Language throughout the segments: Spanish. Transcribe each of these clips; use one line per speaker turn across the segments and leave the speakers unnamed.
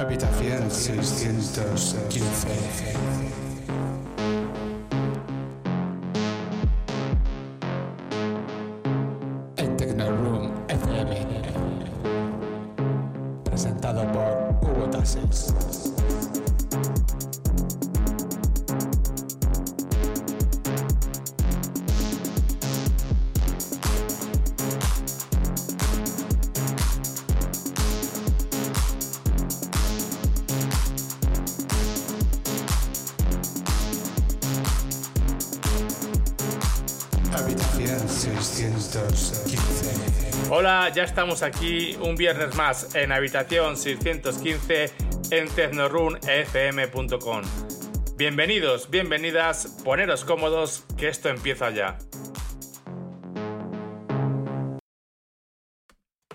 Habitación 615.
Ya estamos aquí un viernes más en habitación 615 en tecnorunfm.com. Bienvenidos, bienvenidas, poneros cómodos que esto empieza ya.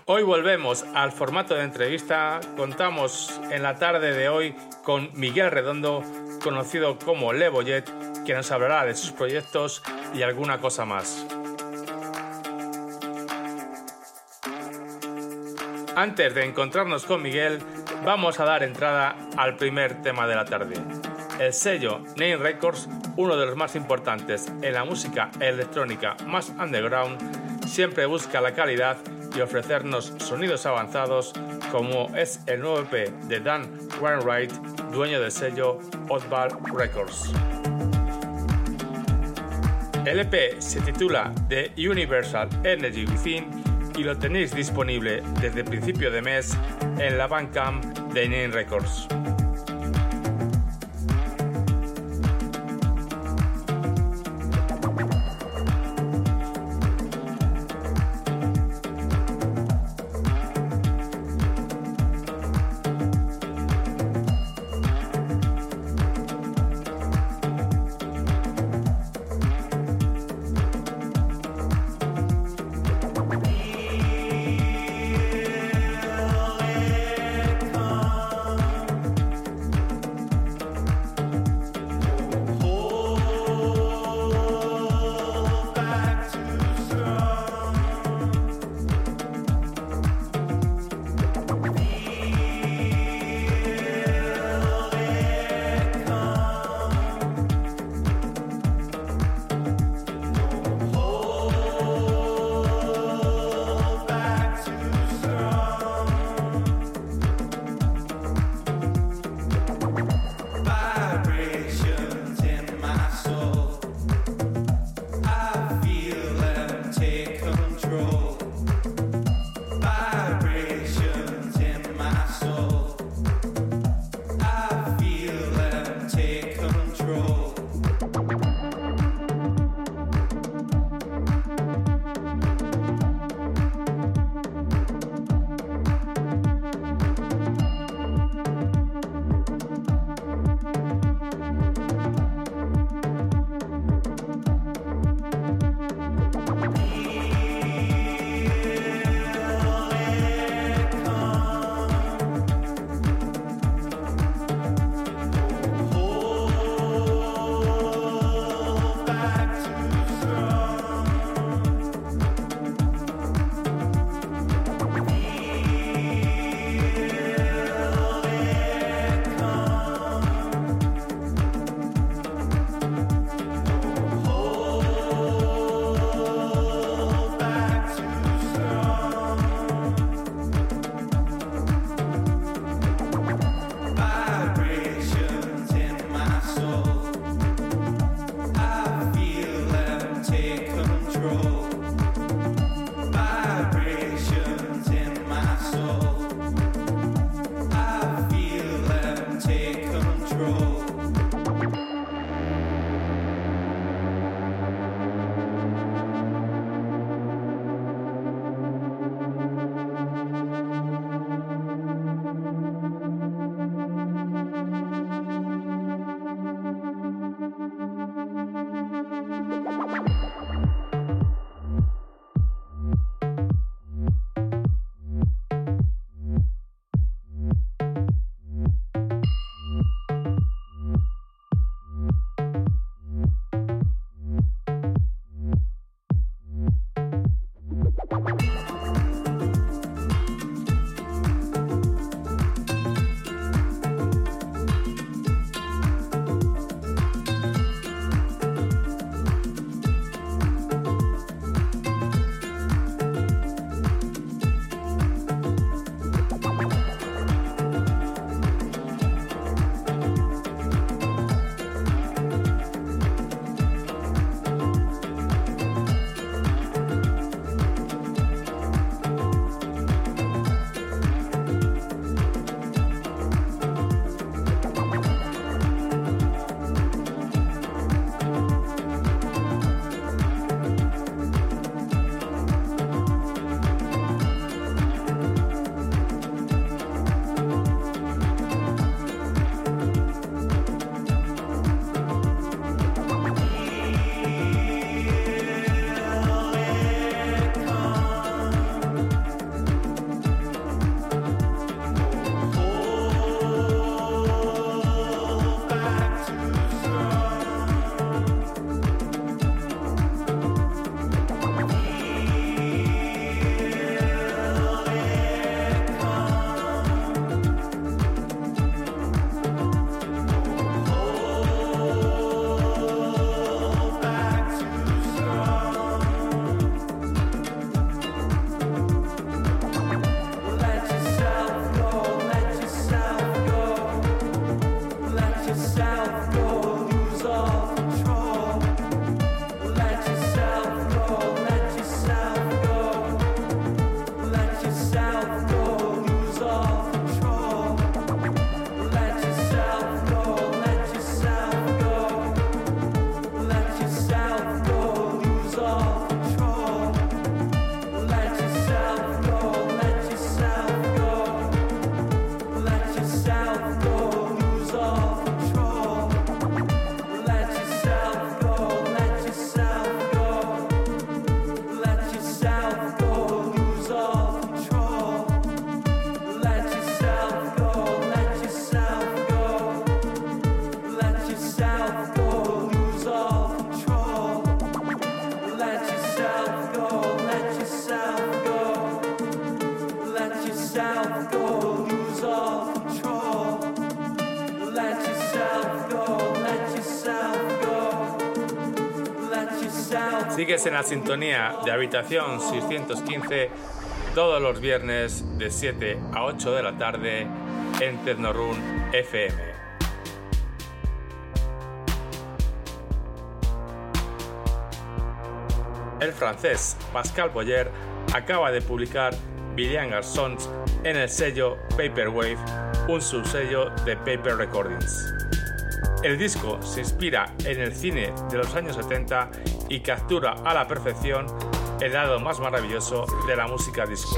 Hoy volvemos al formato de entrevista. Contamos en la tarde de hoy con Miguel Redondo, conocido como Levoyet, que nos hablará de sus proyectos y alguna cosa más. Antes de encontrarnos con Miguel, vamos a dar entrada al primer tema de la tarde. El sello Name Records, uno de los más importantes en la música electrónica más underground, siempre busca la calidad y ofrecernos sonidos avanzados como es el nuevo EP de Dan Wainwright, dueño del sello Oddball Records. El EP se titula The Universal Energy Within y lo tenéis disponible desde principio de mes en la Bandcamp de Nine Records. Sigues en la sintonía de Habitación 615 todos los viernes de 7 a 8 de la tarde en Tecnorun FM. El francés Pascal Boyer acaba de publicar Billion Garsons en el sello Paperwave, un subsello de Paper Recordings. El disco se inspira en el cine de los años 70 y captura a la perfección el lado más maravilloso de la música disco.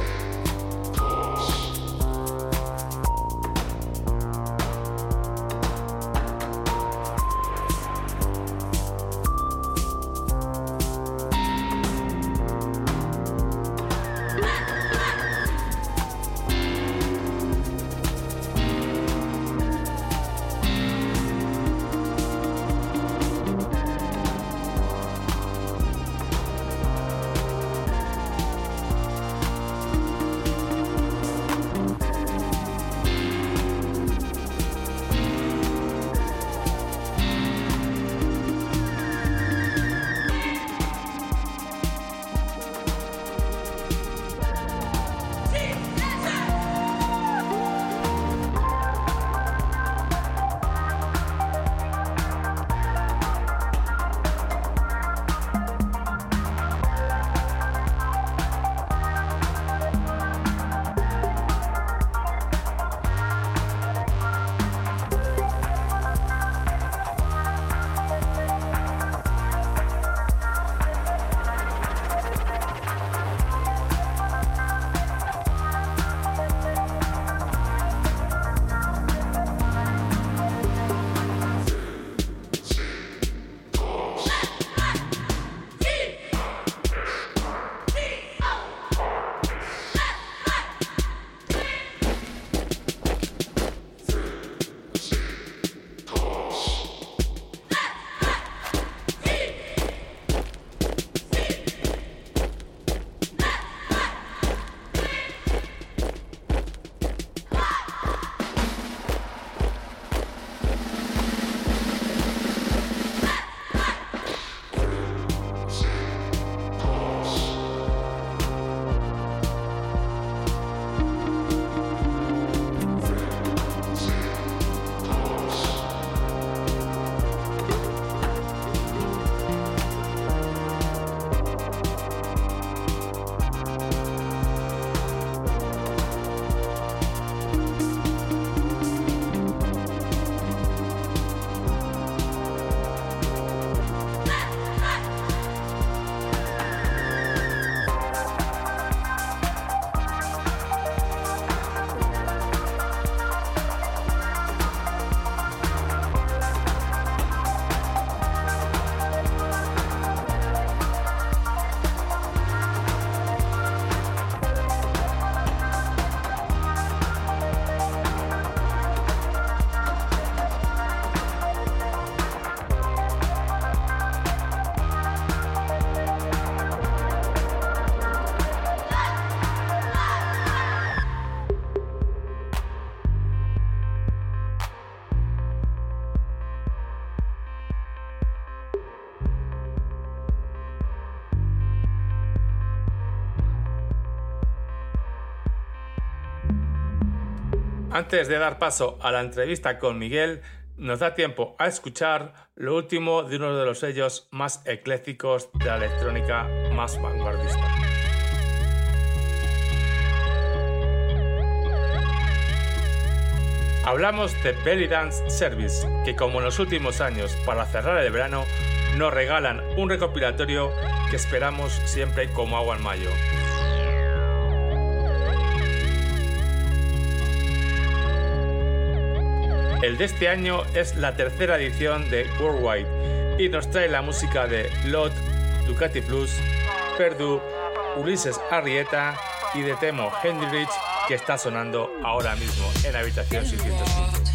Antes de dar paso a la entrevista con Miguel, nos da tiempo a escuchar lo último de uno de los sellos más eclécticos de la electrónica más vanguardista. Hablamos de Belly Dance Service, que como en los últimos años, para cerrar el verano, nos regalan un recopilatorio que esperamos siempre como agua en mayo. El de este año es la tercera edición de Worldwide y nos trae la música de Lot, Ducati Plus, Perdue, Ulises Arrieta y de Temo Rich que está sonando ahora mismo en Habitación 615.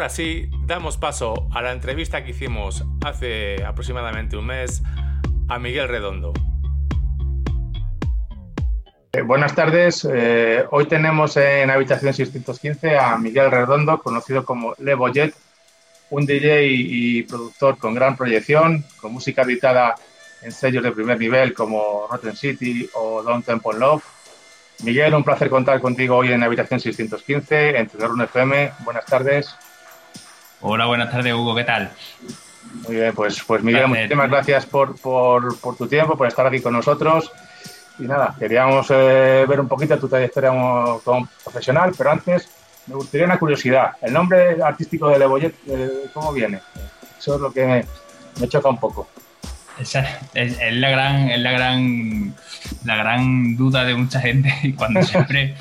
Ahora sí, damos paso a la entrevista que hicimos hace aproximadamente un mes a Miguel Redondo.
Eh, buenas tardes. Eh, hoy tenemos en Habitación 615 a Miguel Redondo, conocido como Le Boyet, un DJ y productor con gran proyección, con música editada en sellos de primer nivel como Rotten City o Don Temple Love. Miguel, un placer contar contigo hoy en Habitación 615, en un FM. Buenas tardes.
Hola, buenas tardes, Hugo. ¿Qué tal?
Muy bien, pues, pues Miguel, muchísimas gracias por, por, por tu tiempo, por estar aquí con nosotros. Y nada, queríamos eh, ver un poquito tu trayectoria como, profesional, pero antes me gustaría una curiosidad. El nombre artístico de Lebollet, eh, ¿cómo viene? Eso es lo que me, choca un poco.
Esa es, la gran, es la gran, la gran duda de mucha gente y cuando siempre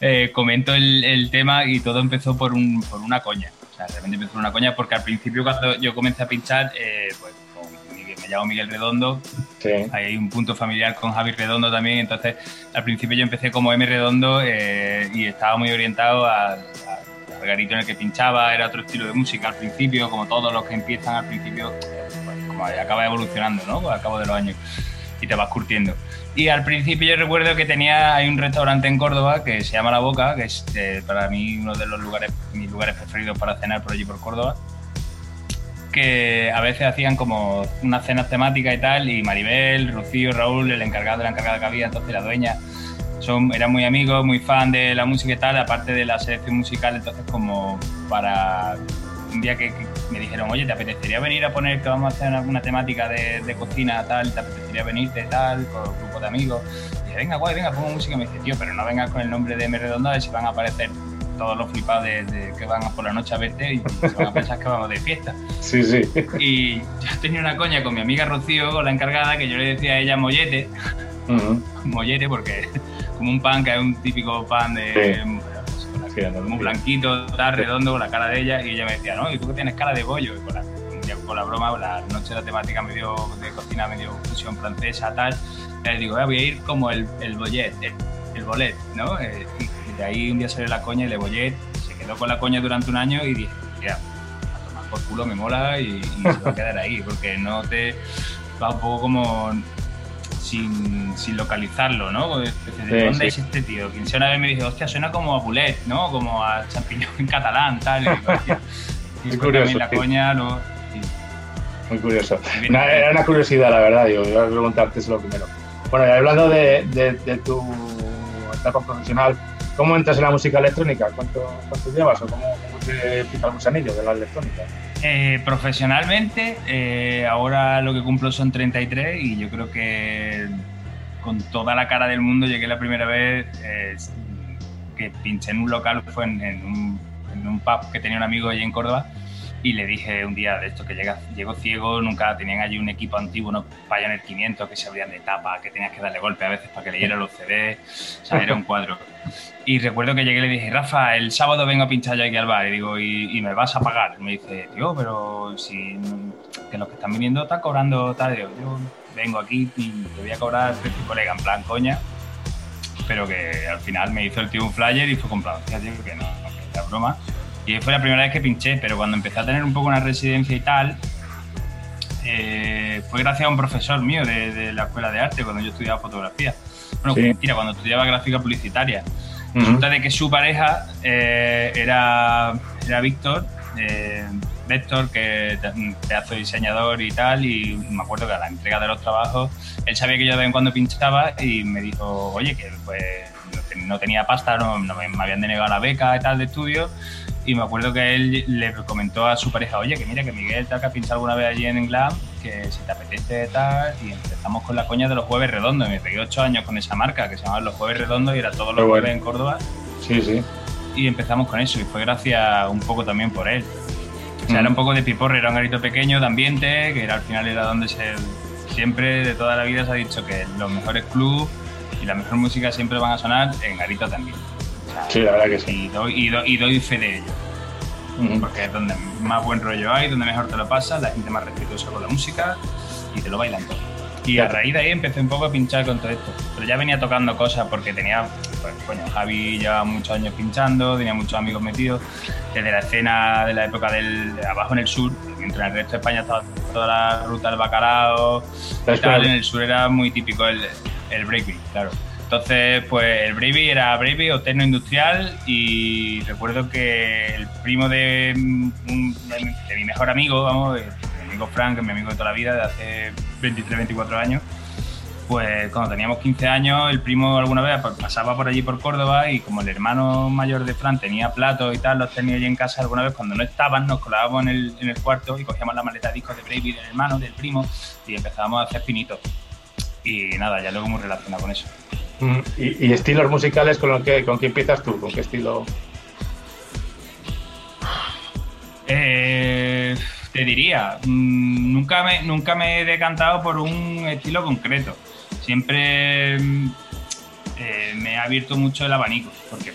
eh, comento el, tema y todo empezó por, un, por una coña. O sea, realmente empezó una coña porque al principio cuando yo comencé a pinchar, pues me llamo Miguel Redondo. Hay un punto familiar con Javi Redondo también. Entonces, al principio yo empecé como M Redondo eh, y estaba muy orientado al, garito en el que pinchaba. Era otro estilo de música al principio, como todos los que empiezan al principio, pues, como acaba evolucionando, ¿no? Al cabo de los años y te vas curtiendo. Y al principio yo recuerdo que tenía hay un restaurante en Córdoba que se llama La Boca, que es eh, para mí uno de los lugares mis lugares preferidos para cenar por allí por Córdoba que a veces hacían como unas cenas temáticas y tal, y Maribel, Rocío, Raúl, el encargado la encargada que había, entonces la dueña, son, eran muy amigos, muy fan de la música y tal, aparte de la selección musical, entonces como para un día que, me dijeron, oye, ¿te apetecería venir a poner que vamos a hacer alguna temática de, cocina tal? ¿Te apetecería venirte tal con un grupo de amigos? Y dije, venga, guay, venga, pongo música. Y me dice, tío, pero no vengas con el nombre de M Redonda, si van a aparecer todos los flipados de, que van por la noche a verte y se van a pensar que vamos de fiesta.
Sí, sí.
Y yo tenía una coña con mi amiga Rocío, la encargada, que yo le decía a ella mollete. Mollete porque como un pan que es un típico pan de... muy blanquito, tan redondo, con la cara de ella, y ella me decía, no, ¿y tú que tienes cara de bollo? Y con la, con la broma, la noche de la temática medio de cocina, medio fusión francesa, tal, le digo, voy a ir como el, el bollet, el, bolet, ¿no? Eh, de ahí un día salió la coña y le bollé, se quedó con la coña durante un año y dije, ya, a tomar por culo me mola y, se va a quedar ahí, porque no te va un poco como sin, sin localizarlo, ¿no? ¿De dónde es este tío? Quien sea una vez me dijo, hostia, suena como a bulet, ¿no? Como a champiñón en catalán, tal.
Y, digo, curioso.
La coña, lo,
Muy curioso. era una curiosidad, la verdad, yo iba a preguntarte eso lo primero. Bueno, hablando de, de, de tu etapa profesional, ¿Cómo entras en la música electrónica? ¿Cuánto, cuánto llevas o cómo, te pica el gusanillo de la electrónica?
Eh, profesionalmente, eh, ahora lo que cumplo son 33 y yo creo que con toda la cara del mundo llegué la primera vez eh, que pinché en un local, fue en, un, en, un, pub que tenía un amigo allí en Córdoba y le dije un día de esto que llega, llegó ciego, nunca tenían allí un equipo antiguo, unos Pioneer 500 que se abrían de tapa, que tenías que darle golpe a veces para que leyera los CDs, o sea, era un cuadro. Y recuerdo que llegué y le dije, Rafa, el sábado vengo a pinchar yo aquí al bar, y digo, ¿y, me vas a pagar? Y me dice, tío, pero si que los que están viniendo están cobrando tal, yo vengo aquí y te voy a cobrar precio colega, en plan coña, pero que al final me hizo el tío un flyer y fue comprado, tío, que no, que era broma y fue la primera vez que pinché, pero cuando empecé a tener un poco una residencia y tal, eh, fue gracias a un profesor mío de, la escuela de arte cuando yo estudiaba fotografía. Bueno, mentira, cuando estudiaba gráfica publicitaria. Resulta de que su pareja eh, era, era Víctor, eh, Víctor, que pedazo de diseñador y tal, y me acuerdo que a la entrega de los trabajos, él sabía que yo de vez en cuando pinchaba y me dijo, oye, que pues no tenía pasta, no, me, me, habían denegado la beca y tal de estudio, y me acuerdo que él le comentó a su pareja, oye, que mira, que Miguel te ha pinchado alguna vez allí en Glam, que si te apetece tal, y empezamos con la coña de los jueves redondos. Me pegué ocho años con esa marca que se llamaba Los Jueves Redondos y era todos los jueves en Córdoba.
Sí, sí.
Y empezamos con eso, y fue gracias un poco también por él. O sea, era un poco de piporre, era un garito pequeño de ambiente, que era, al final era donde se, siempre de toda la vida se ha dicho que los mejores clubs y la mejor música siempre van a sonar en garito también
sí, la verdad que sí.
Y doy, y doy, fe de ello. Porque es donde más buen rollo hay, donde mejor te lo pasas, la gente más respetuosa con la música y te lo bailan todo. Y a raíz de ahí empecé un poco a pinchar con todo esto. Pero ya venía tocando cosas porque tenía pues, coño, Javi lleva muchos años pinchando, tenía muchos amigos metidos, desde la escena de la época del de abajo en el sur, mientras en el resto de España estaba toda la ruta del bacalao, y tal, en el sur era muy típico el, el breakbeat, claro. Entonces, pues el Bravey era Bravey o Tecno Industrial y recuerdo que el primo de, un- de mi- mejor amigo, vamos, mi amigo Frank, que es mi amigo de toda la vida, de hace 23, 24 años, pues cuando teníamos 15 años, el primo alguna vez pasaba por allí por Córdoba y como el hermano mayor de Fran tenía platos y tal, los tenía allí en casa, alguna vez cuando no estaban nos colábamos en el, cuarto y cogíamos la maleta de discos de Bravey del hermano, del primo y empezábamos a hacer pinitos. Y nada, ya luego hemos relacionado con eso.
Mm, ¿Y, y estilos musicales con, lo que, con qué empiezas tú? ¿Con qué estilo?
Eh, te diría, mm, nunca me, nunca me he decantado por un estilo concreto. Siempre mm, eh, me ha abierto mucho el abanico, porque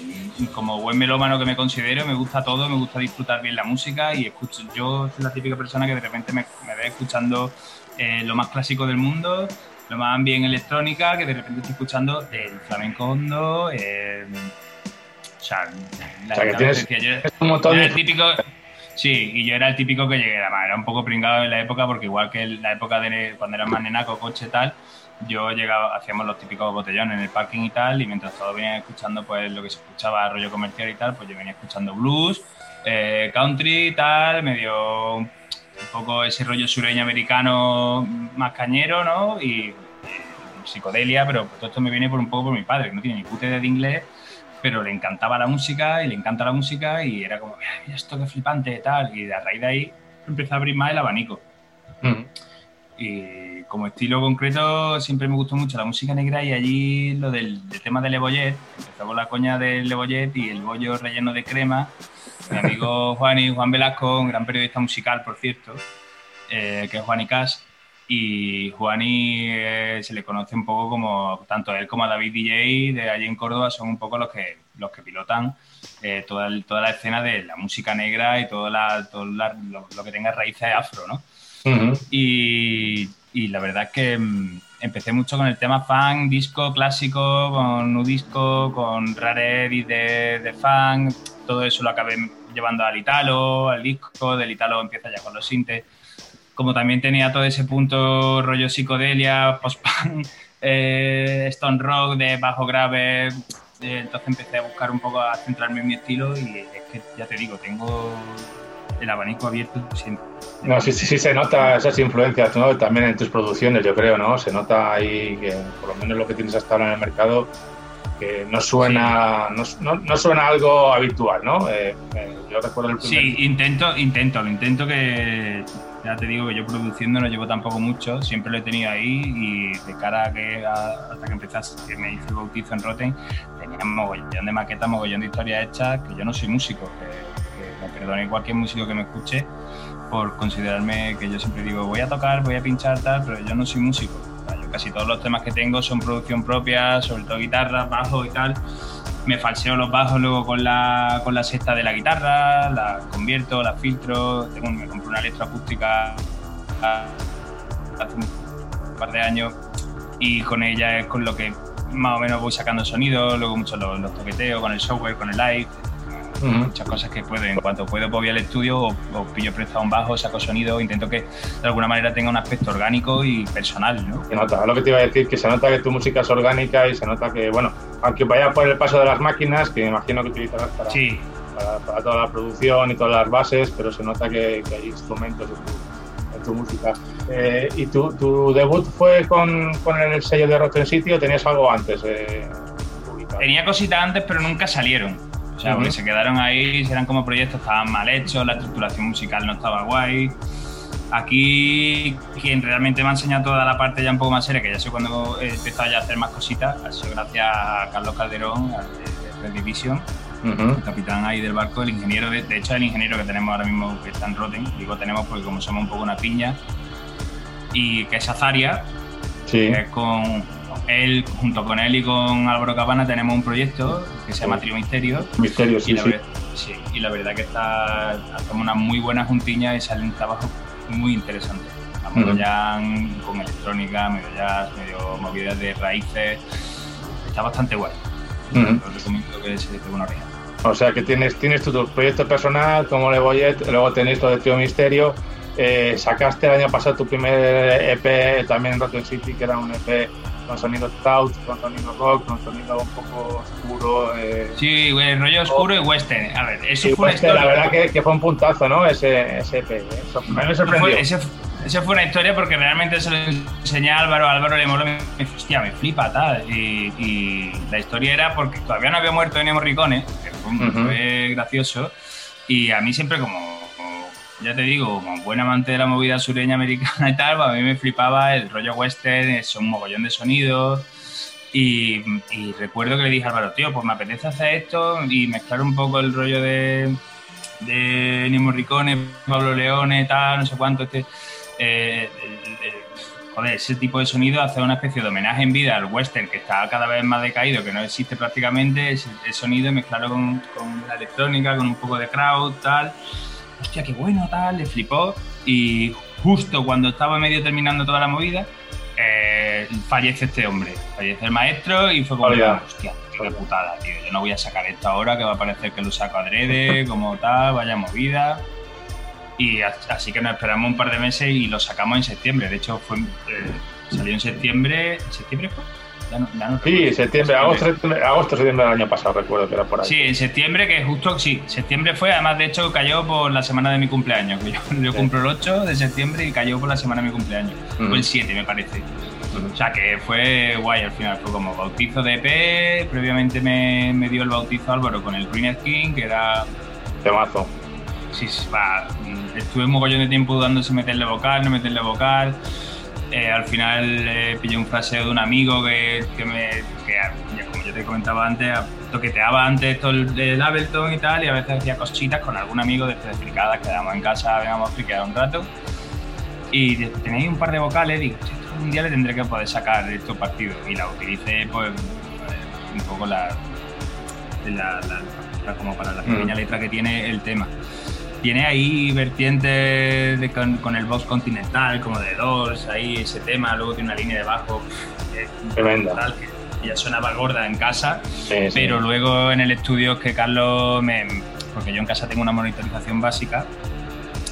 como buen melómano que me considero, me gusta todo, me gusta disfrutar bien la música y escucho. Yo soy la típica persona que de repente me, me ve escuchando eh, lo más clásico del mundo, lo más bien electrónica, que de repente estoy escuchando el flamenco hondo. eh, o sea, la
O sea, que tienes-
yo-
Es un montón
era
de...
el típico. Sí, y yo era el típico que llegué, además, era un poco pringado en la época, porque igual que en la época de cuando era más nenaco, coche y tal, yo llegaba, hacíamos los típicos botellones en el parking y tal, y mientras todos venían escuchando pues lo que se escuchaba, rollo comercial y tal, pues yo venía escuchando blues, eh, country y tal, medio un poco ese rollo sureño americano más cañero, ¿no? Y, eh, psicodelia, pero todo esto me viene por un poco por mi padre, que no tiene ni puta idea de inglés, pero le encantaba la música y le encanta la música y era como, mira, mira esto que flipante y tal. Y a raíz de ahí empecé a abrir más el abanico.
Mm,
Y como estilo concreto siempre me gustó mucho la música negra y allí lo del, del tema del Lebollet, empezó con la coña del Lebollet y el bollo relleno de crema. Mi amigo Juan y Juan Velasco, un gran periodista musical, por cierto, eh, que es Juan y Cas. Y Juani eh, se le conoce un poco como, tanto él como a David DJ de allí en Córdoba son un poco los que, los que pilotan eh, toda, el- toda la escena de la música negra y toda la, todo la- lo, lo que tenga raíces afro, ¿no?
mm,
Y, y la verdad es que mm, empecé mucho con el tema funk, disco clásico, con nu disco, con rare edit de, de funk. Todo eso lo acabé llevando al Italo, al disco. Del Italo empieza ya con los sintes. Como también tenía todo ese punto rollo psicodelia, post-punk, eh, stone rock de bajo grave. eh, entonces empecé a buscar un poco a centrarme en mi estilo y es que ya te digo, tengo el abanico abierto siempre.
No, sí, sí, sí se nota esas influencias, ¿no? También en tus producciones, yo creo, ¿no? Se nota ahí que, por lo menos lo que tienes hasta ahora en el mercado, que no suena, no, no- no suena algo habitual, ¿no? Eh, eh, yo recuerdo el primer...
Sí, intento, intento, lo intento que ya te digo que yo produciendo no llevo tampoco mucho, siempre lo he tenido ahí y de cara a que a- hasta que empezase, que me hice el bautizo en Rotten, tenía mogollón de maquetas, mogollón de historias hechas, que yo no soy músico, que, perdone cualquier músico que me escuche por considerarme que yo siempre digo voy a tocar, voy a pinchar tal, pero yo no soy músico. Casi todos los temas que tengo son producción propia, sobre todo guitarra, bajo y tal me falseo los bajos luego con la, con la sexta de la guitarra, la convierto, la filtro, tengo, me compré una electroacústica hace un par de años y con ella es con lo que más o menos voy sacando sonido, luego mucho los, toqueteos con el software, con el live, Muchas cosas que puedo. En cuanto puedo, pues voy al estudio o, o pillo prestado un bajo, saco sonido, intento que de alguna manera tenga un aspecto orgánico y personal, ¿no?
Se nota, lo que te iba a decir, que se nota que tu música es orgánica y se nota que, bueno, aunque vaya por el paso de las máquinas, que me imagino que utilizarás para,
Sí,
para, para toda la producción y todas las bases, pero se nota que, que hay instrumentos en tu, en tu música. Eh, ¿Y tu, tu debut fue con, con el sello de Rotten City o tenías algo antes? eh?
Tenía cositas antes, pero nunca salieron. O sea, porque se quedaron ahí, eran como proyectos, estaban mal hechos, la estructuración musical no estaba guay. Aquí, quien realmente me ha enseñado toda la parte ya un poco más seria, que ya sé cuando he empezado ya a hacer más cositas, ha sido gracias a Carlos Calderón, al de Red Division, el capitán ahí del barco, el ingeniero, de, de hecho el ingeniero que tenemos ahora mismo que está en Rotten, digo tenemos porque como somos un poco una piña, y que es Azaria,
Sí.
que es con él, junto con él y con Álvaro Cabana tenemos un proyecto que se llama. Trio Misterio,
Misterio,
y
sí,
la,
sí.
sí, y la verdad que está, hacemos una muy buena juntiña y sale un trabajo muy interesante. A jam, con electrónica, medio jazz, medio movidas de raíces. Está bastante guay. Os recomiendo que se dé una oreja.
O sea que tienes, tienes tu, proyecto personal como Le Boyet, luego tenéis lo de Trio Misterio. Eh, sacaste el año pasado tu primer EP también en Rotten City, que era un EP con sonido stout, con sonido rock, con sonido un poco oscuro. Eh,
sí, rollo oscuro y western. A ver, eso
fue western, La verdad que, que, fue un puntazo, ¿no? Ese, ese EP. ¿eh? Eso, me sorprendió.
esa fue una historia porque realmente se lo enseñé a Álvaro. Álvaro le moló, me, me, hostia, me flipa, tal. Y, y, la historia era porque todavía no había muerto Ennio Morricone, que fue, fue gracioso. Y a mí siempre como ya te digo, como buen amante de la movida sureña americana y tal, pues a mí me flipaba el rollo western, es un mogollón de sonidos. Y, recuerdo que le dije a Álvaro, tío, pues me apetece hacer esto y mezclar un poco el rollo de, de Nimo Ricone, Pablo Leone, tal, no sé cuánto. Este, eh, joder, ese tipo de sonido hace una especie de homenaje en vida al western que está cada vez más decaído, que no existe prácticamente, ese, sonido mezclarlo con, con la electrónica, con un poco de crowd, tal hostia, qué bueno, tal, le flipó. Y justo cuando estaba medio terminando toda la movida, eh, fallece este hombre, fallece el maestro y fue como, hostia, qué putada, tío, yo no voy a sacar esto ahora, que va a parecer que lo saco adrede, como tal, vaya movida. Y así que nos esperamos un par de meses y lo sacamos en septiembre. De hecho, fue eh, salió en septiembre. ¿En septiembre fue?
Sí, septiembre, agosto, agosto, septiembre del año pasado, recuerdo que era por ahí.
Sí, en septiembre, que justo, sí, septiembre fue, además de hecho cayó por la semana de mi cumpleaños. Yo, cumplo el 8 de septiembre y cayó por la semana de mi cumpleaños. Fue el 7, me parece. O sea que fue guay al final, fue como bautizo de EP, previamente me, me dio el bautizo Álvaro con el Ruined King, que era...
Temazo.
Sí, va, estuve un mogollón de tiempo dudando si meterle vocal, no meterle vocal. Eh, al final eh, pillé un fraseo de un amigo que, que me, que, como yo te comentaba antes, toqueteaba antes todo el, el, Ableton y tal, y a veces hacía cositas con algún amigo de fricadas, quedamos en casa, veníamos a friquear un rato. Y tenéis un par de vocales, digo, un día le tendré que poder sacar estos partidos. Y la utilicé, pues, un poco la, la, la, como para la pequeña mm. letra que tiene el tema tiene ahí vertientes con, el box continental, como de dos, ahí ese tema, luego tiene una línea de bajo
tremenda.
Que ya sonaba gorda en casa, pero luego en el estudio es que Carlos me. Porque yo en casa tengo una monitorización básica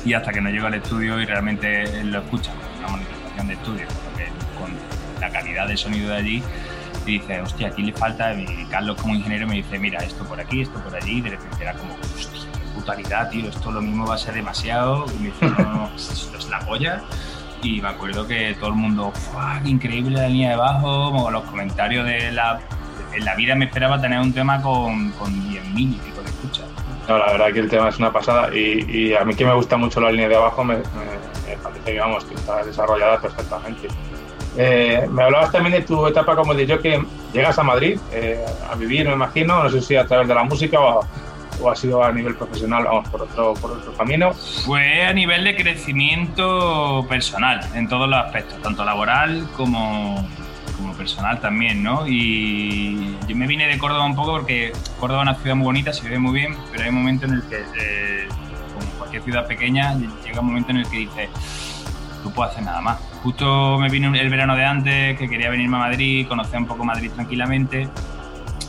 y hasta que no llego al estudio y realmente lo escucha una monitorización de estudio, porque con la calidad de sonido de allí y dice, hostia, aquí le falta, y Carlos como ingeniero me dice, mira, esto por aquí, esto por allí, y de repente era como, hostia, brutalidad, tío, esto lo mismo va a ser demasiado. Y me dice, no, esto es la polla. Y me acuerdo que todo el mundo, increíble la línea de bajo, los comentarios de la... En la vida me esperaba tener un tema con, con 10.000 y pico de escucha.
No, la verdad que el tema es una pasada y, a mí que me gusta mucho la línea de abajo me, parece que, vamos, que está desarrollada perfectamente. Eh, me hablabas también de tu etapa como yo que llegas a Madrid eh, a vivir, me imagino, no sé si a través de la música o, o ha sido a nivel profesional, vamos, por otro, por otro camino?
Fue a nivel de crecimiento personal, en todos los aspectos, tanto laboral como, como personal también, ¿no? Y yo me vine de Córdoba un poco porque Córdoba es una ciudad muy bonita, se ve muy bien, pero hay un momento en el que, eh, como cualquier ciudad pequeña, llega un momento en el que dices, no puedo hacer nada más. Justo me vine el verano de antes, que quería venirme a Madrid, conocer un poco Madrid tranquilamente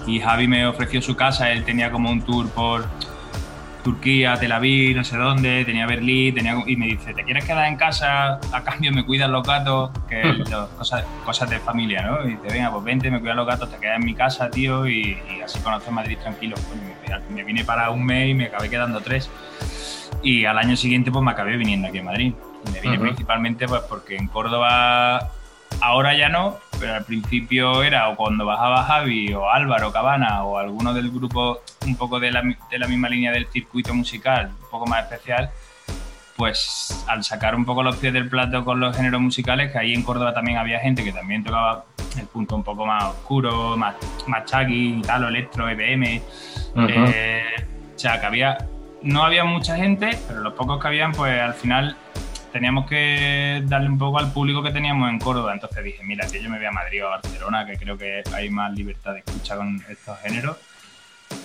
y Javi me ofreció su casa, él tenía como un tour por Turquía, Tel Aviv, no sé dónde, tenía Berlín, tenía, y me dice, ¿te quieres quedar en casa? A cambio me cuidan los gatos, que cosas, cosas de familia, ¿no? Y dice, venga, pues vente, me cuidan los gatos, te quedas en mi casa, tío, y, así conoces Madrid tranquilo. me, vine para un mes y me acabé quedando tres. Y al año siguiente pues me acabé viniendo aquí a Madrid. Y me vine principalmente pues porque en Córdoba Ahora ya no, pero al principio era o cuando bajaba Javi o Álvaro Cabana o alguno del grupo un poco de la, de la misma línea del circuito musical, un poco más especial, pues al sacar un poco los pies del plato con los géneros musicales, que ahí en Córdoba también había gente que también tocaba el punto un poco más oscuro, más, más chagui, tal, electro, EBM. Eh, o sea, que había, no había mucha gente, pero los pocos que habían, pues al final teníamos que darle un poco al público que teníamos en Córdoba. Entonces dije, mira, que yo me voy a Madrid o a Barcelona, que creo que hay más libertad de escucha con estos géneros.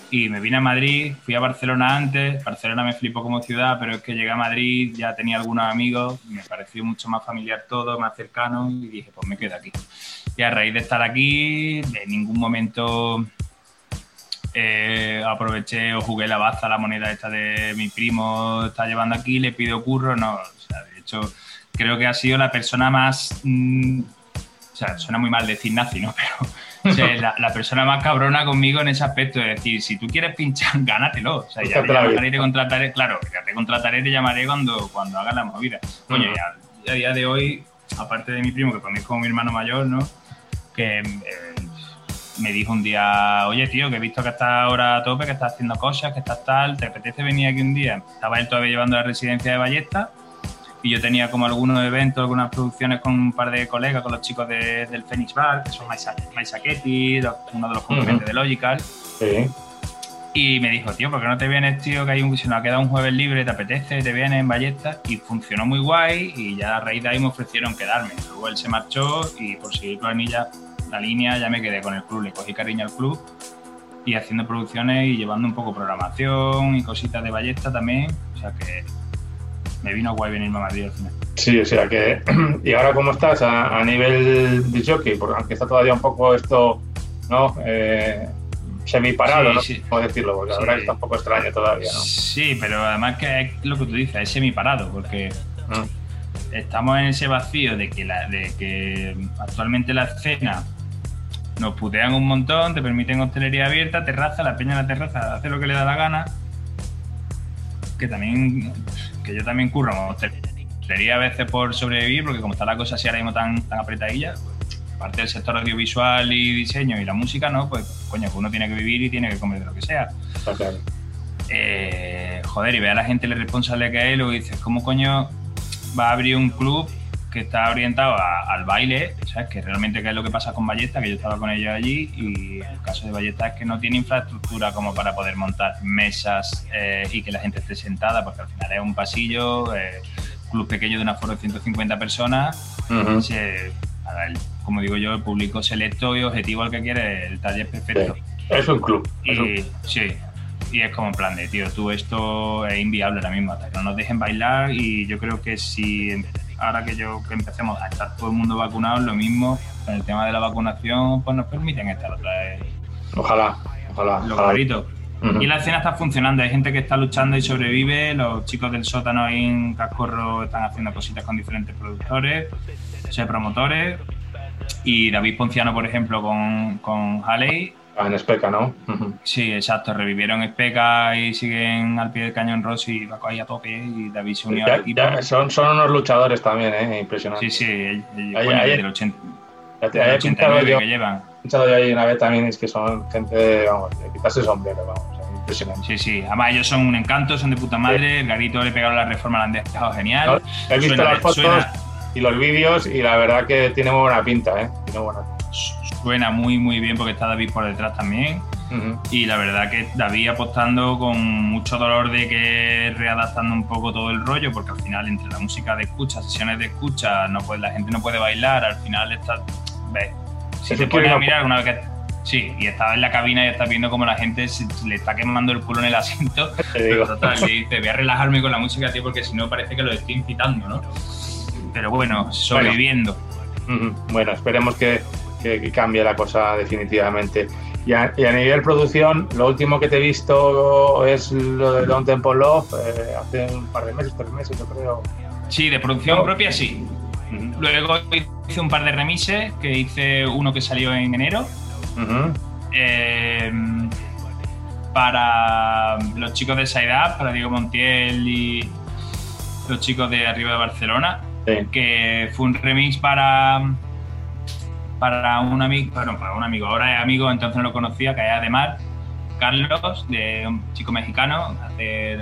Y me vine a Madrid, fui a Barcelona antes, Barcelona me flipó como ciudad, pero es que llegué a Madrid, ya tenía algunos amigos, me pareció mucho más familiar todo, más cercano, y dije, pues me quedo aquí. Y a raíz de estar aquí, en ningún momento eh, aproveché o jugué la baza, la moneda esta de mi primo está llevando aquí, le pido curro, no, hecho creo que ha sido la persona más, mm, o sea, suena muy mal decir nazi, ¿no? Pero o sea, la, la persona más cabrona conmigo en ese aspecto, es decir, si tú quieres pinchar, gánatelo, o sea, ya te llamaré y te contrataré, claro, ya te contrataré y te llamaré cuando, cuando hagas la movida. Coño, ya, a día de hoy, aparte de mi primo, que para mí es como mi hermano mayor, ¿no? Que eh, me dijo un día, oye tío, que he visto que estás ahora a tope, que estás haciendo cosas, que estás tal, ¿te apetece venir aquí un día? Estaba él todavía llevando la residencia de Ballesta y yo tenía como algunos eventos, algunas producciones con un par de colegas, con los chicos de- del Phoenix Bar, que son Maisa Maisa Ketty, los- uno de los componentes de Logical.
Sí.
Y me dijo, tío, ¿por qué no te vienes, tío? Que hay un, se nos ha quedado un jueves libre, te apetece, te vienes en Ballesta. Y funcionó muy guay y ya a raíz de ahí me ofrecieron quedarme. Luego él se marchó y por seguir con la, anilla- la línea ya me quedé con el club, le cogí cariño al club y haciendo producciones y llevando un poco programación y cositas de Ballesta también. O sea que me vino guay venirme a Madrid al final.
Sí, o sea que. ¿Y ahora cómo estás a, a nivel de jockey? Porque aunque está todavía un poco esto, ¿no? Eh, semi-parado,
Sí,
¿no?
sí.
¿Cómo decirlo? Porque
Sí.
que está un poco extraño todavía, ¿no?
Sí, pero además que es lo que tú dices, es semi-parado, porque
Mm.
estamos en ese vacío de que, la, de que actualmente la escena nos putean un montón, te permiten hostelería abierta, terraza, la peña en la terraza hace lo que le da la gana. Que también, que yo también curro hostelería a veces por sobrevivir, porque como está la cosa así ahora mismo tan, tan apretadilla, pues, aparte del sector audiovisual y diseño y la música, ¿no? Pues coño, pues uno tiene que vivir y tiene que comer de lo que sea
Está claro.
eh, joder, y ve a la gente lo responsable que es y luego dices, ¿cómo coño va a abrir un club que está orientado a- al baile? ¿Sabes? Que realmente qué es lo que pasa con Ballesta, que yo estaba con ellos allí y el caso de Ballesta es que no tiene infraestructura como para poder montar mesas eh, y que la gente esté sentada, porque al final es un pasillo, eh, club pequeño de una aforo de 150 personas, se- nada, el- como digo yo, el público selecto y objetivo al que quiere el taller perfecto.
Es un club. es un-
Y sí, y es como en plan de, tío, tú esto es inviable ahora mismo, hasta que no nos dejen bailar y yo creo que si ahora que yo que empecemos a estar todo el mundo vacunado, lo mismo, con el tema de la vacunación, pues nos permiten estar otra vez
Ojalá, ojalá.
los
ojalá.
Y la escena está funcionando, hay gente que está luchando y sobrevive, los chicos del sótano ahí en Cascorro están haciendo cositas con diferentes productores, o sea, promotores, y David Ponciano, por ejemplo, con, con Haley,
Ah, en Especa, ¿no?
Sí, exacto. Revivieron Especa y siguen al pie del cañón Rossi y Paco ahí a tope y David se unió
Ya-
al equipo.
ya son, son unos luchadores también, ¿eh? Impresionante.
Sí, sí. el- el-
Ahí-
bueno,
ahí-
desde el 80
Ya te
desde el
había pinchado
89
yo,
que llevan.
pinchado yo ahí una vez también, es que son gente, vamos, de quitarse sombrero, vamos, impresionante.
Sí, sí. Además, ellos son un encanto, son de puta madre. El garito le pegaron la reforma, la han dejado genial.
He visto
Suena-
las fotos
suena-
y los vídeos y la verdad que tiene muy buena pinta, ¿eh? Tiene buena
Suena muy, muy bien porque está David por detrás también. Y la verdad que David apostando con mucho dolor de que readaptando un poco todo el rollo, porque al final entre la música de escucha, sesiones de escucha, no puede, la gente no puede bailar, al final está... ¿ves? Si te pones a mirar una vez que... Sí, y estaba en la cabina y estás viendo como la gente se, le está quemando el culo en el asiento. Pero total, le dice, voy a relajarme con la música, tío, porque si no parece que lo estoy incitando, ¿no? Pero bueno, sobreviviendo.
Bueno, esperemos que, que- que cambie la cosa definitivamente. Y a, y a nivel producción, lo último que te he visto es lo de Don Temple Love, eh, hace un par de meses, tres meses, yo creo.
Sí, de producción
No.
propia sí.
Ujú.
Luego hice un par de remises, que hice uno que salió en enero,
Ujú.
eh, para los chicos de Up, para Diego Montiel y los chicos de arriba de Barcelona,
Sí.
que fue un remix para para un amigo, bueno, para un amigo, ahora es amigo, entonces no lo conocía, que es Ademar, Carlos, de un chico mexicano, hace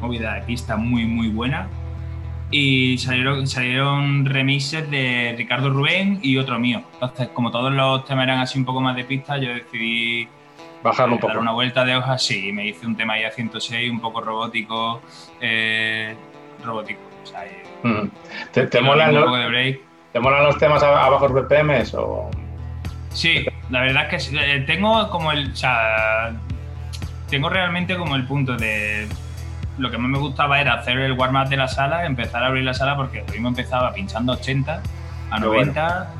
movida de pista muy muy buena. Y salieron, salieron remixes de Ricardo Rubén y otro mío. Entonces, como todos los temas eran así un poco más de pista, yo decidí
Bajarlo un
dar
poco.
una vuelta de hoja, sí, me hice un tema ya 106, un poco robótico, eh, robótico. O sea, eh,
Ujú. ¿Te, te
un
molan
poco de break.
¿Te molan los temas a, a bajos BPMs? O...
Sí, la verdad es que sí, eh, tengo como el. O sea, tengo realmente como el punto de. Lo que más me gustaba era hacer el warm-up de la sala, empezar a abrir la sala, porque lo mismo empezaba pinchando 80 a
Qué
90,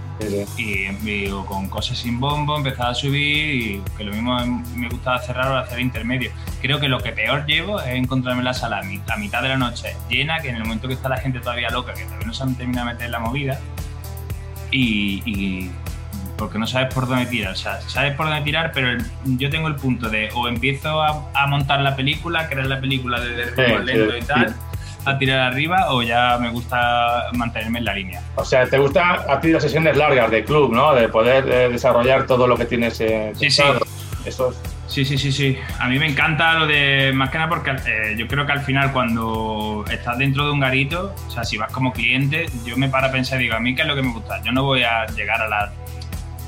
Y, con cosas sin bombo empezaba a subir y que lo mismo me gustaba cerrar o hacer intermedio. Creo que lo que peor llevo es encontrarme la sala a mitad de la noche llena, que en el momento que está la gente todavía loca, que todavía no se han terminado de meter la movida, y, porque no sabes por dónde tirar. O sea, sabes por dónde tirar, pero yo tengo el punto de o empiezo a, montar la película, crear la película desde el lento y tal a tirar arriba o ya me gusta mantenerme en la línea.
O sea, ¿te gusta a ti las sesiones largas de club, ¿no? De poder eh, desarrollar todo lo que tienes eh,
sí, sí. Sí, sí, sí, sí. A mí me encanta lo de, más que nada porque eh, yo creo que al final cuando estás dentro de un garito, o sea, si vas como cliente, yo me paro a pensar y digo, a mí qué es lo que me gusta. Yo no voy a llegar a las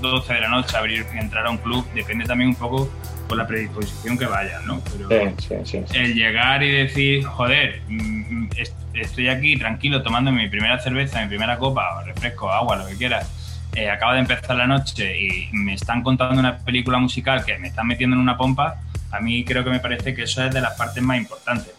12 de la noche a abrir y entrar a un club, depende también un poco por la predisposición que vaya, ¿no? Pero el llegar y decir, joder, mm, mm, estoy aquí tranquilo tomando mi primera cerveza, mi primera copa, refresco, agua, lo que quieras. Eh, acaba de empezar la noche y me están contando una película musical que me están metiendo en una pompa, a mí creo que me parece que eso es de las partes más importantes.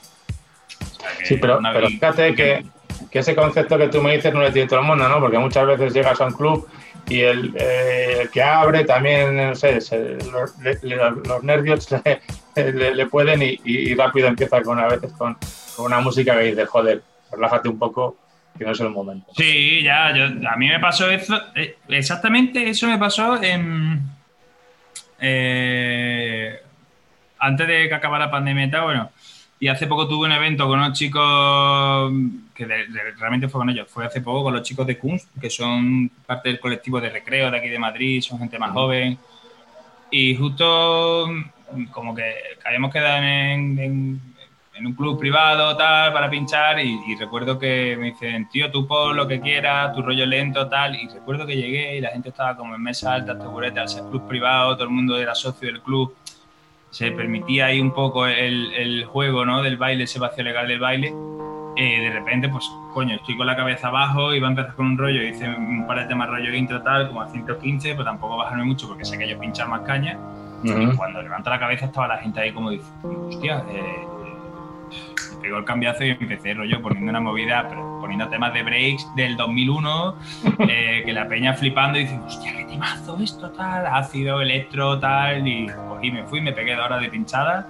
sí, pero, fíjate que, que, ese concepto que tú me dices no le tiene todo el mundo, ¿no? Porque muchas veces llegas a un club y el, eh, que abre también, no sé, los, nervios le, pueden y, rápido empieza con a veces con, una música que dice, joder, relájate un poco, que no es el momento.
Sí, ya, a mí me pasó eso, eh, exactamente eso me pasó en... Eh, antes de que acabara la pandemia, bueno, y hace poco tuve un evento con unos chicos que realmente fue con ellos. Fue hace poco con los chicos de Kunst, que son parte del colectivo de recreo de aquí de Madrid, son gente más joven. Y justo como que habíamos quedado en, un club privado tal para pinchar y, recuerdo que me dicen, tío, tú pon lo que quieras, tu rollo lento tal. Y recuerdo que llegué y la gente estaba como en mesa alta, taburete, al ser club privado, todo el mundo era socio del club se permitía ahí un poco el, juego ¿no? del baile, ese vacío legal del baile, eh, de repente, pues, coño, estoy con la cabeza abajo y va a empezar con un rollo, hice un par de temas rollo intro tal, como a 115, pero tampoco bajarme mucho porque sé que yo pinchar más caña. Y cuando levanto la cabeza estaba la gente ahí como diciendo, hostia, eh, pegó el cambiazo y empecé rollo poniendo una movida, poniendo temas de breaks del 2001, eh, que la peña flipando y diciendo, hostia, qué temazo esto, tal, ácido, electro, tal, y cogí, me fui, me pegué de hora de pinchada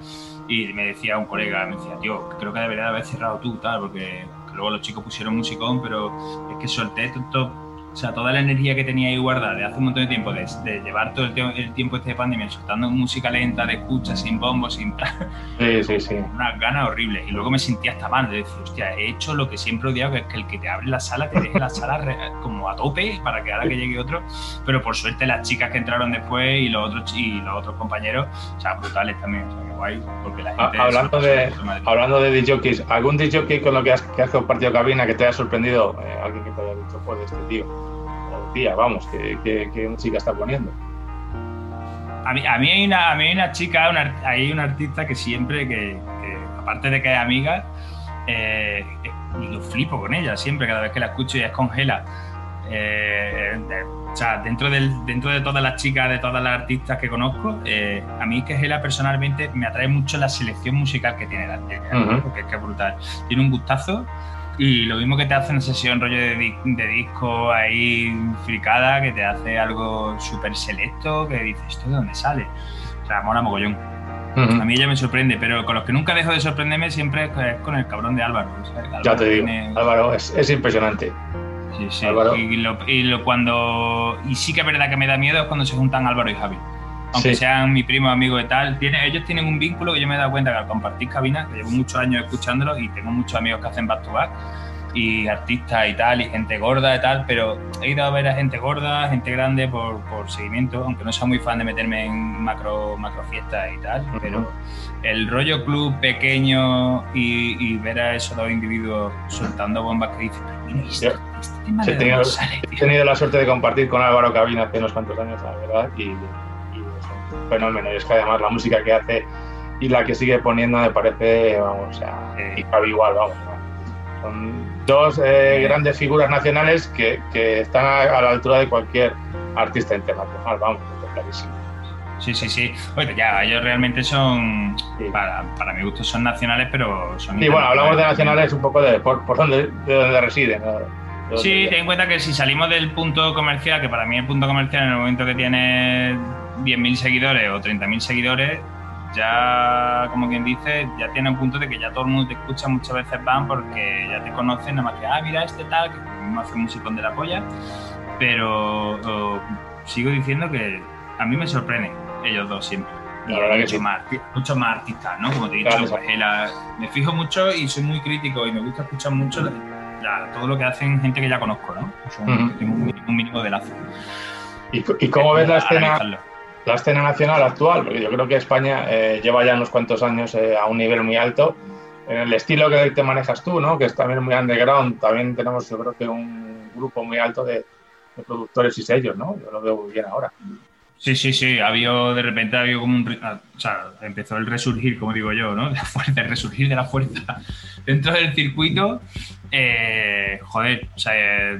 y me decía un colega, me decía, tío, creo que debería haber cerrado tú, tal, porque luego los chicos pusieron musicón, pero es que solté todo o sea, toda la energía que tenía ahí guardada de hace un montón de tiempo, de, llevar todo el, tiempo este de pandemia soltando música lenta, de escucha, sin bombos, sin...
Sí, sí, sí.
Una gana horrible. Y luego me sentía hasta mal de decir, hostia, he hecho lo que siempre he odiado, que es que el que te abre la sala te deje la sala como a tope para que ahora que llegue otro. Pero por suerte las chicas que entraron después y los otros, y los otros compañeros, o sea, brutales también. O sea, que guay, porque la
gente... hablando, de, hablando de DJs, ¿algún DJ con lo que has, que has compartido cabina que te haya sorprendido? Eh, alguien que te haya dicho, joder, este tío vamos, que, música está poniendo.
A mí, a mí, hay, una, a mí hay una chica, hay una artista que siempre, que, aparte de que es amiga, eh, lo flipo con ella siempre, cada vez que la escucho y es congela. Eh, o sea, dentro, del, dentro de todas las chicas, de todas las artistas que conozco, eh, a mí que Gela personalmente me atrae mucho la selección musical que tiene la porque es que es brutal. Tiene un gustazo y lo mismo que te hace una sesión rollo de, disco ahí fricada, que te hace algo súper selecto, que dices, ¿esto de dónde sale? O sea, mola mogollón. A mí ella me sorprende, pero con los que nunca dejo de sorprenderme siempre es con el cabrón de Álvaro.
ya te digo, Álvaro es, impresionante.
Sí, sí. Y, lo, y lo, cuando. Y sí que es verdad que me da miedo es cuando se juntan Álvaro y Javi aunque sean mi primo, amigo y tal, tiene, ellos tienen un vínculo que yo me he dado cuenta que al compartir cabina, que llevo muchos años escuchándolo y tengo muchos amigos que hacen back to back y artistas y tal, y gente gorda y tal, pero he ido a ver a gente gorda, gente grande por, por seguimiento, aunque no soy muy fan de meterme en macro, macro fiestas y tal, pero el rollo club pequeño y, ver a esos dos individuos soltando bombas que dices,
pero este, he, tenido, la suerte de compartir con Álvaro Cabina hace unos cuantos años, la verdad, y fenómeno. Y es que además la música que hace y la que sigue poniendo me parece, vamos, o sea, igual, vamos. Son dos eh, grandes figuras nacionales que, que están a, la altura de cualquier artista internacional, vamos, clarísimo.
Sí, sí, sí. Bueno, ya, ellos realmente son, para, para, mi gusto, son nacionales, pero son.
Sí, bueno, hablamos de nacionales un poco de por, por dónde, de dónde residen.
Sí, ten en cuenta que si salimos del punto comercial, que para mí el punto comercial en el momento que tiene 10.000 seguidores o 30.000 seguidores, ya, como quien dice, ya tiene un punto de que ya todo el mundo te escucha, muchas veces van porque ya te conocen, nada más que, ah, mira este tal, que no hace musicón de la polla, pero sigo diciendo que a mí me sorprende ellos dos siempre. Y
La verdad que
mucho
sí.
más, mucho más artistas, ¿no? Como te he dicho,
Claro,
pues, la- me fijo mucho y soy muy crítico y me gusta escuchar mucho la- todo lo que hacen gente que ya conozco, ¿no? O sea,
Ujú.
que tengo un, mínimo- un mínimo de lazo.
¿Y, y cómo ves la escena. La escena nacional actual? Porque yo creo que España eh, lleva ya unos cuantos años eh, a un nivel muy alto. En el estilo que te manejas tú, ¿no? Que es también muy underground, también tenemos yo creo que un grupo muy alto de, de productores y sellos, ¿no? Yo lo veo muy bien ahora.
Sí, sí, sí. Ha habido, de repente ha habido como un. ah, O sea, empezó el resurgir, como digo yo, ¿no? El resurgir de la fuerza dentro del circuito. eh, joder, o sea.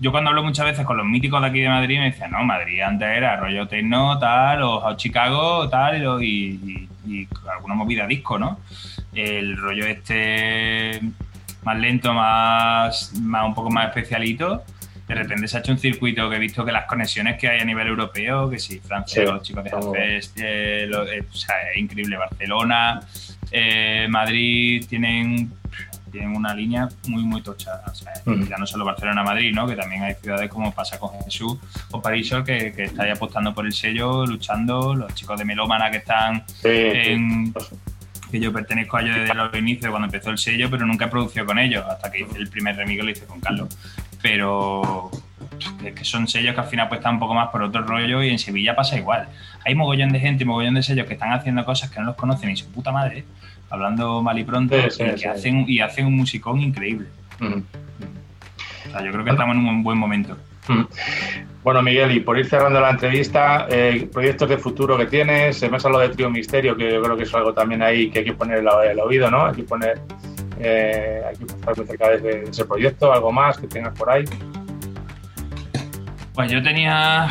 Yo cuando hablo muchas veces con los míticos de aquí de Madrid me decían, no, Madrid antes era rollo techno, tal, o Chicago, tal, y, alguna movida disco, ¿no? El rollo este más lento, más, más un poco más especialito, de repente se ha hecho un circuito que he visto que las conexiones que hay a nivel europeo, que sí, Francia,
Sí,
los chicos de Hellfest, eh, eh, o sea, es increíble, Barcelona, eh, Madrid tienen, tienen una línea muy, muy tocha, o sea, ya no solo Barcelona, Madrid, ¿no? que también hay ciudades como pasa con Jesús o Parisol que, que está ahí apostando por el sello, luchando, los chicos de Melómana que están
Sí,
en, que yo pertenezco a ellos desde los inicios cuando empezó el sello, pero nunca he producido con ellos, hasta que hice el primer remix lo hice con Carlos. Pero es que son sellos que al final apuestan un poco más por otro rollo y en Sevilla pasa igual. Hay mogollón de gente y mogollón de sellos que están haciendo cosas que no los conocen ni su puta madre, hablando mal y pronto,
Sí, sí,
y, que
sí.
hacen, y hacen un musicón increíble. O sea, yo creo que estamos en un buen momento.
Bueno, Miguel, y por ir cerrando la entrevista, eh, proyectos de futuro que tienes, se me has hablado de Trío Misterio, que yo creo que es algo también ahí que hay que poner el, el oído, ¿no? Hay que poner, eh, hay que estar muy cerca de, de ese proyecto, algo más que tengas por ahí.
Pues yo tenía,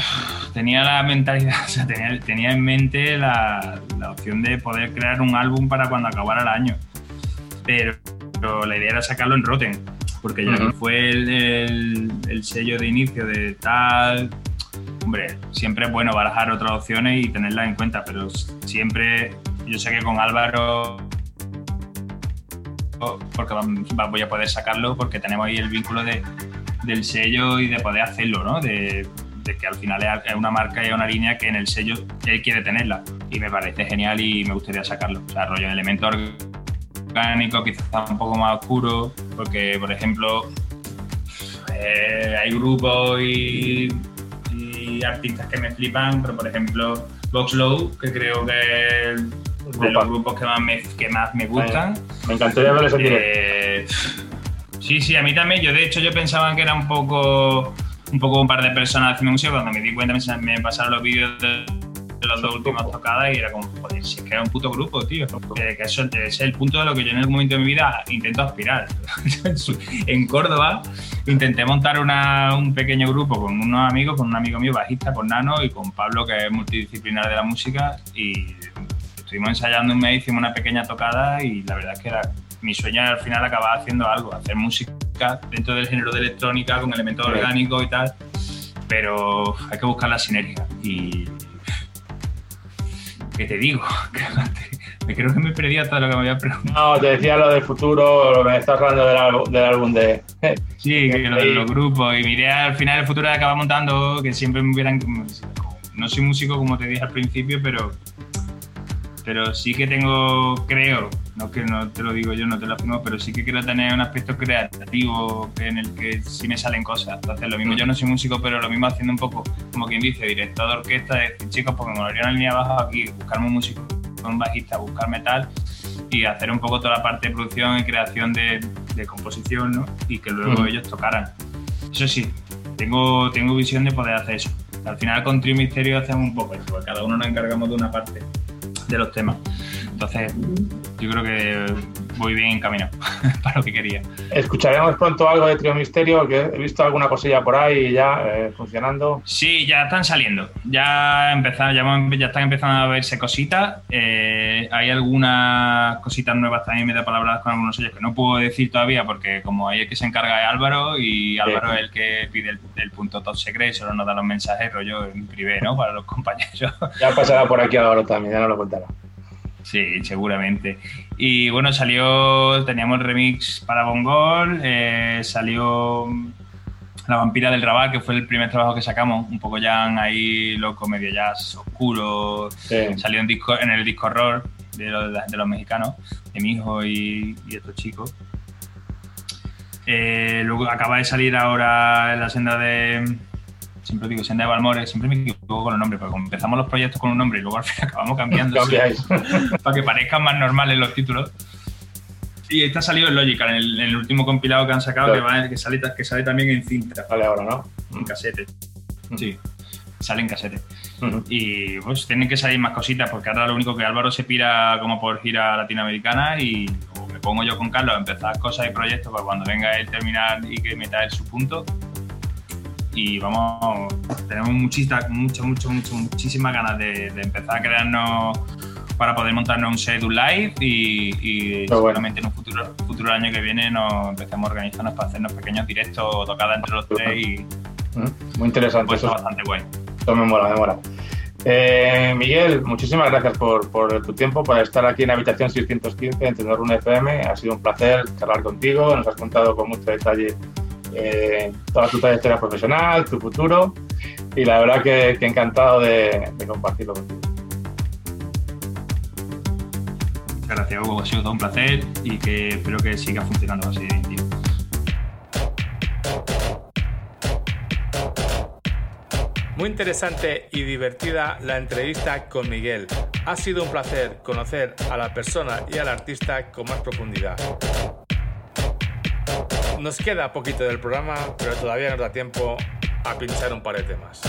tenía la mentalidad, o sea, tenía, tenía en mente la, la opción de poder crear un álbum para cuando acabara el año. Pero, pero la idea era sacarlo en Rotten, porque ya que fue el, el- el sello de inicio de tal. Hombre, siempre es bueno barajar otras opciones y tenerlas en cuenta, pero siempre yo sé que con Álvaro porque voy a poder sacarlo porque tenemos ahí el vínculo de, del sello y de poder hacerlo, ¿no? De, de que al final es una marca y una línea que en el sello él quiere tenerla. Y me parece genial y me gustaría sacarlo. O sea, rollo de elemento orgánico, quizás un poco más oscuro, porque, por ejemplo, eh, hay grupos y, y artistas que me flipan, pero por ejemplo, Vox Low, que creo que es de los grupos que más me, que más me gustan.
Me encantaría en directo.
Eh, sí, sí, a mí también. Yo, de hecho, yo pensaba que era un poco un poco un par de personas haciendo música. Cuando me di cuenta, me, me pasaron los vídeos de, de las dos últimas tocadas y era como, joder, si es que era un puto grupo, tío. Que, que eso es el punto de lo que yo en algún momento de mi vida intento aspirar. en Córdoba intenté montar una- un pequeño grupo con unos amigos, con un amigo mío bajista, con Nano y con Pablo, que es multidisciplinar de la música. Y estuvimos ensayando un mes, hicimos una pequeña tocada y la verdad es que era mi sueño era al final acabar haciendo algo, hacer música dentro del género de electrónica con elementos orgánicos y tal, pero hay que buscar la sinergia y ¿qué te digo? me creo que me perdí a todo lo que me había preguntado.
No, te decía lo del futuro, me estás hablando del, álbum- del álbum de...
Sí, que lo de los grupos y mi idea al final el futuro de acabar montando que siempre me hubieran no soy músico como te dije al principio, pero pero sí que tengo, creo, no que no te lo digo yo, no te lo afirmo, pero sí que quiero tener un aspecto creativo en el que sí me salen cosas. Entonces, lo mismo yo no soy músico, pero lo mismo haciendo un poco, como quien dice, director de orquesta, de decir, chicos, pues me molaría una línea abajo aquí, buscarme un músico, un bajista, buscarme tal, y hacer un poco toda la parte de producción y creación de, de composición, ¿no? Y que luego ellos tocaran. Eso sí, tengo, tengo visión de poder hacer eso. Al final con Trio Misterio hacemos un poco eso, porque cada uno nos encargamos de una parte de los temas. Entonces, yo creo que voy bien encaminado para lo que quería.
Escucharemos pronto algo de Trio Misterio, que he visto alguna cosilla por ahí ya eh, funcionando.
Sí, ya están saliendo. Ya, empezado, ya, ya, están empezando a verse cositas. Eh, hay algunas cositas nuevas también me da palabras con algunos sellos que no puedo decir todavía porque como ahí es que se encarga de Álvaro y Álvaro es el que pide el, punto top secret, solo nos da los mensajes rollo en privé, ¿no? Para los compañeros.
Ya pasará por aquí Álvaro también, ya no lo contará.
Sí, seguramente. Y bueno, salió, teníamos el remix para Bongol, eh, salió La vampira del Rabat, que fue el primer trabajo que sacamos, un poco ya ahí loco, medio jazz oscuro. Salió en, disco, en el disco horror de los, mexicanos, de mi hijo y, y estos chicos. Eh, luego acaba de salir ahora en la senda de siempre digo Senda de Balmores, siempre me equivoco con los nombres, porque empezamos los proyectos con un nombre y luego al final acabamos cambiando para que parezcan más normales los títulos. Y esta ha salido en Logical, en el, último compilado que han sacado, que, sale, que sale también en cinta.
Sale ahora, ¿no?
En casete. Sí, sale en casete. Y pues tienen que salir más cositas, porque ahora lo único que Álvaro se pira como por gira latinoamericana y me pongo yo con Carlos a empezar cosas y proyectos para cuando venga él terminar y que meta él su punto y vamos, tenemos muchísimas, mucho, mucho, mucho, muchísimas ganas de, empezar a crearnos para poder montarnos un un live y, seguramente en un futuro, futuro año que viene nos empecemos a organizarnos para hacernos pequeños directos o tocadas entre los tres y
mm, muy interesante
pues eso bastante guay.
Eso me mola me mola. Eh, Miguel, muchísimas gracias por, por, tu tiempo, por estar aquí en Habitación 615 en Tenor FM. Ha sido un placer charlar contigo, nos has contado con mucho detalle eh, toda tu trayectoria profesional, tu futuro y la verdad que, encantado de, compartirlo contigo.
Gracias Hugo, ha sido todo un placer y que espero que siga funcionando así, tío.
Muy interesante y divertida la entrevista con Miguel. Ha sido un placer conocer a la persona y al artista con más profundidad. Nos queda poquito del programa, pero todavía nos da tiempo a pinchar un par de temas.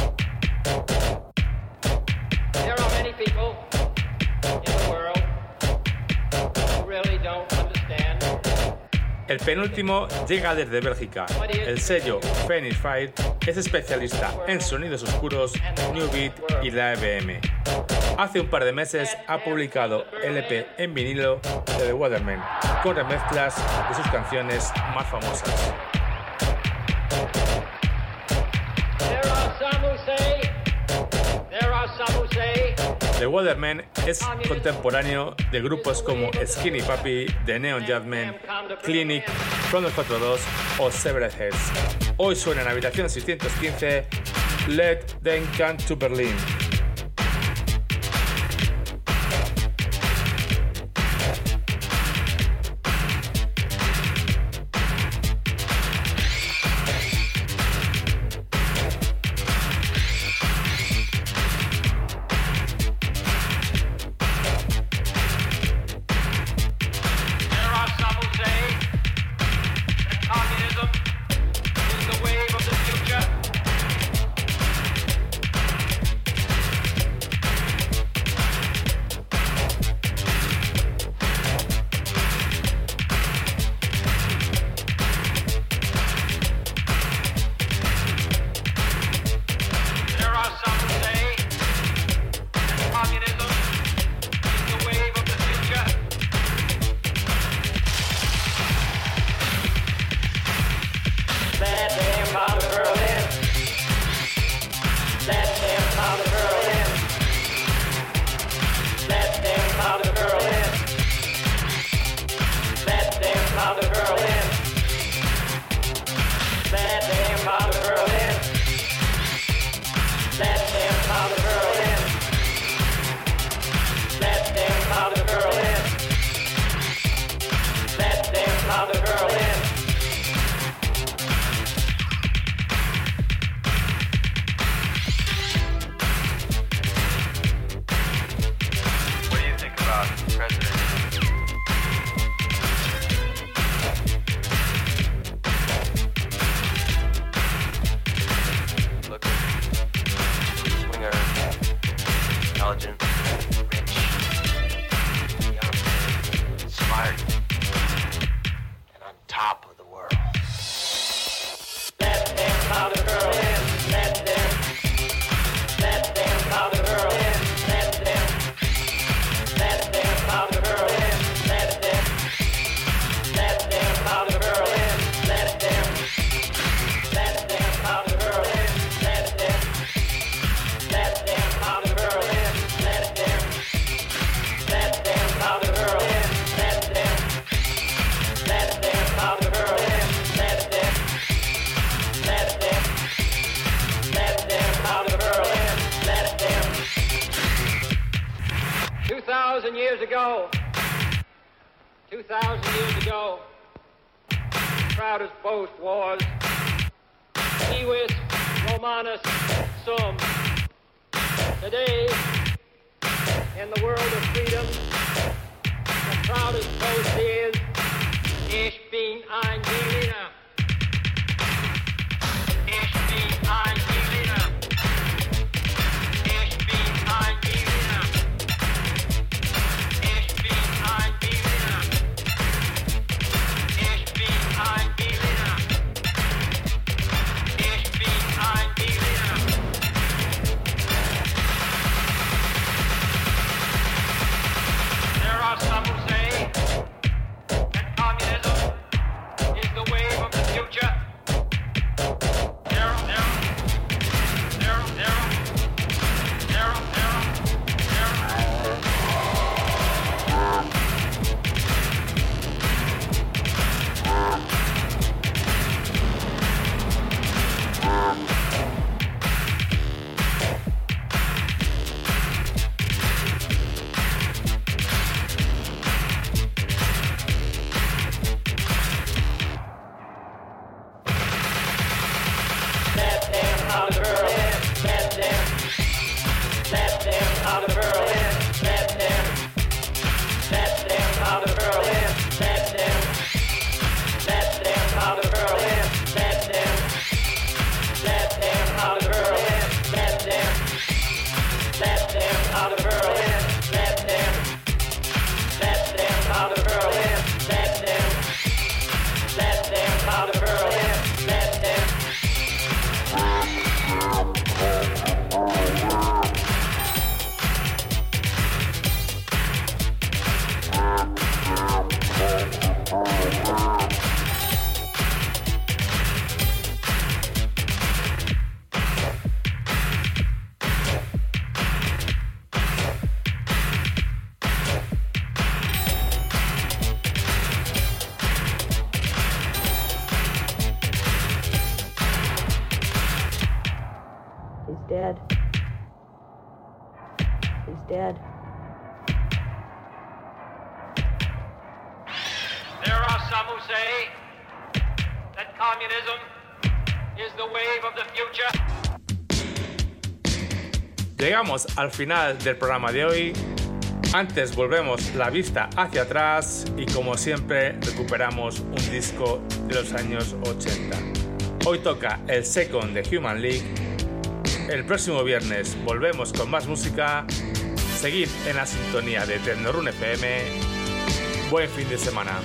El penúltimo llega desde Bélgica. El sello Phoenix Fire es especialista en sonidos oscuros, New Beat y la EBM. Hace un par de meses ha publicado LP en vinilo de The Waterman, con remezclas de sus canciones más famosas. The Waterman es contemporáneo de grupos como Skinny Papi, The Neon Judgment, Clinic, From 42 o Severed Heads. Hoy suena en Habitación 615 Let Them Come to Berlin.
proudest boast was, Civis Romanus Sum. Today, in the world of freedom, the proudest boast is, Ich bin ein Berliner.
al final del programa de hoy. Antes volvemos la vista hacia atrás y como siempre recuperamos un disco de los años 80. Hoy toca el Second de Human League. El próximo viernes volvemos con más música. Seguid en la sintonía de Tecnorun FM. Buen fin de semana.